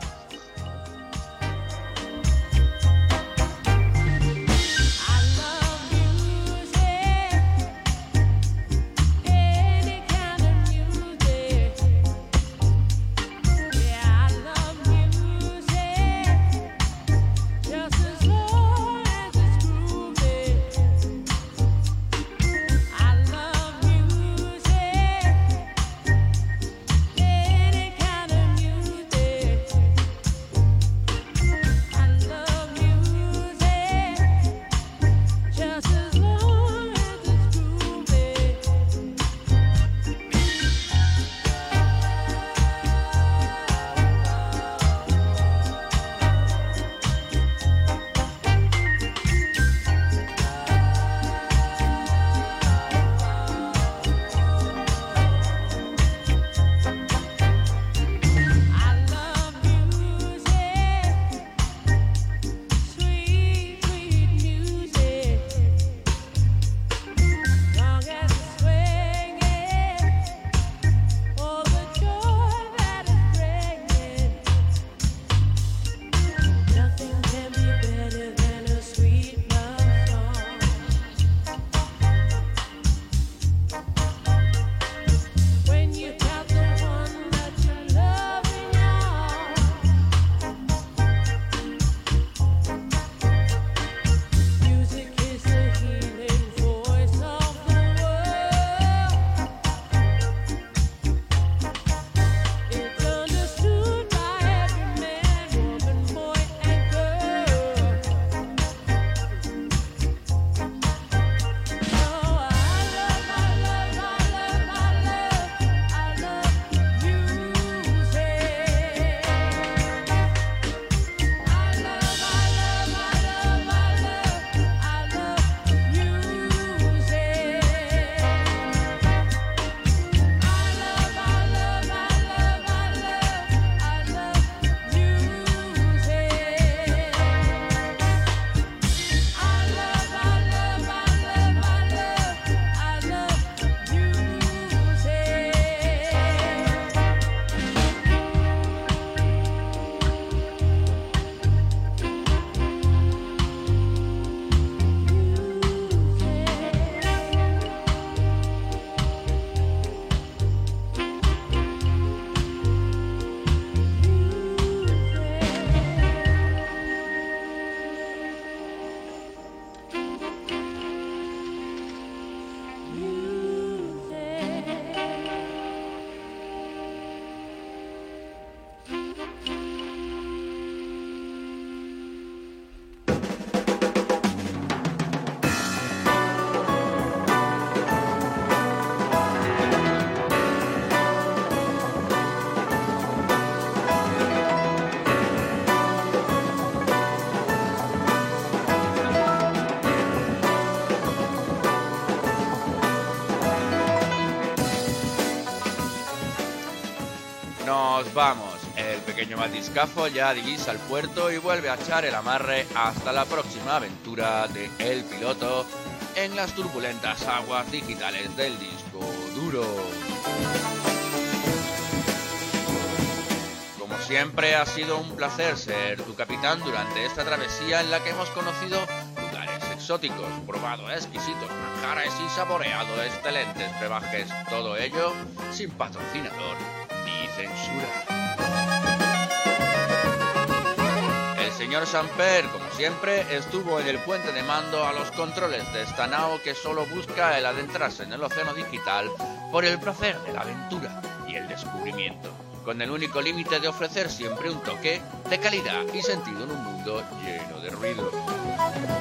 Vamos. El pequeño batiscafo ya divisa el puerto y vuelve a echar el amarre hasta la próxima aventura de El Piloto en las turbulentas aguas digitales del disco duro. Como siempre ha sido un placer ser tu capitán durante esta travesía en la que hemos conocido lugares exóticos, probado exquisitos manjares y saboreado excelentes brebajes. Todo ello sin patrocinador El señor Samper, como siempre, estuvo en el puente de mando a los controles de esta nao que solo busca el adentrarse en el océano digital por el placer de la aventura y el descubrimiento, con el único límite de ofrecer siempre un toque de calidad y sentido en un mundo lleno de ruido.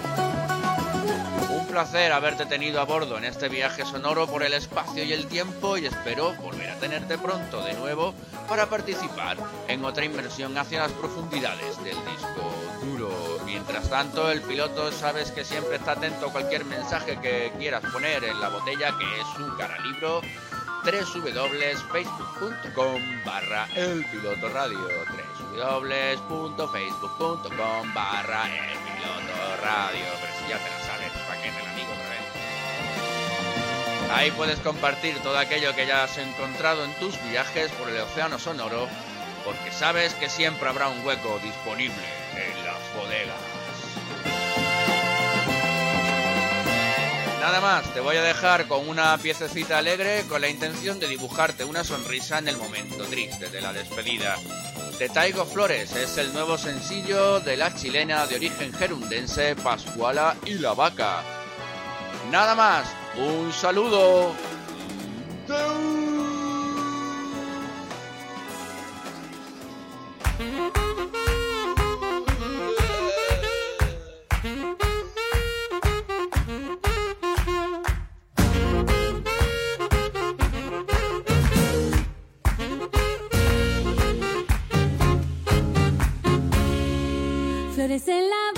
Placer haberte tenido a bordo en este viaje sonoro por el espacio y el tiempo y espero volver a tenerte pronto de nuevo para participar en otra inmersión hacia las profundidades del disco duro. Mientras tanto, el piloto sabes que siempre está atento a cualquier mensaje que quieras poner en la botella que es un cara libro www.facebook.com barra el piloto radio www.facebook.com barra el piloto radio pero si ya te la ahí puedes compartir todo aquello que ya has encontrado en tus viajes por el océano sonoro porque sabes que siempre habrá un hueco disponible en las bodegas Nada más, te voy a dejar con una piececita alegre con la intención de dibujarte una sonrisa en el momento triste de la despedida. Te Taigo Flores es el nuevo sencillo de la chilena de origen gerundense Pascuala y la Vaca. Nada más, un saludo. Flores en la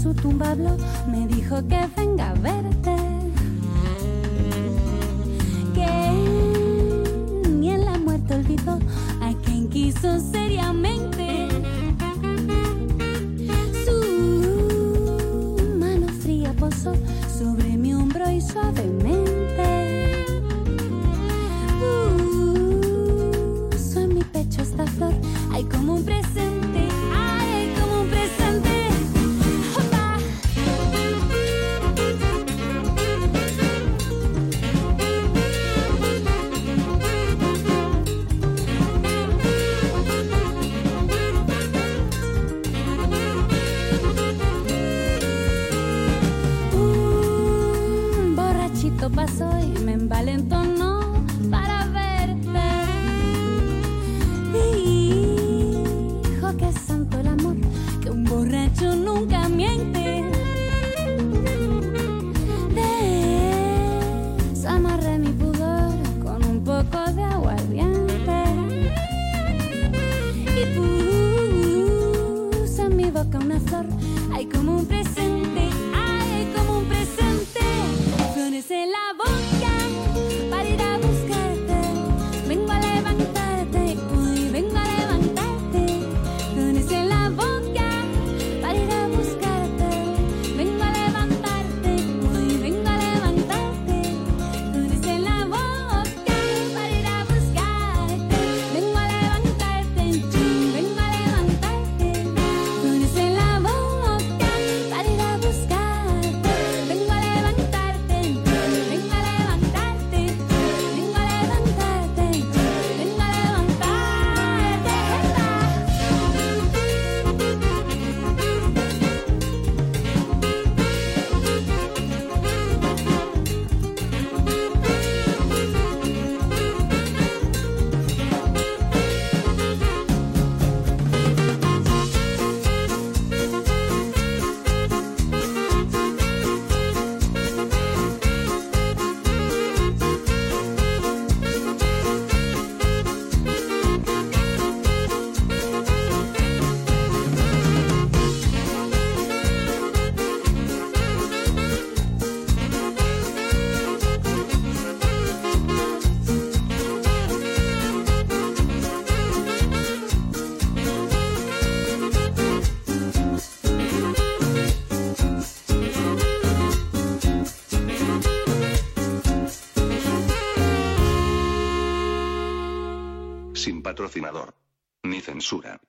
su tumba habló, me dijo que venga a verte. Que ni en la muerte olvidó a quien quiso seriamente. Su mano fría posó sobre mi hombro y suavemente. Puso en mi pecho esta flor, hay como un presente, patrocinador. Ni censura.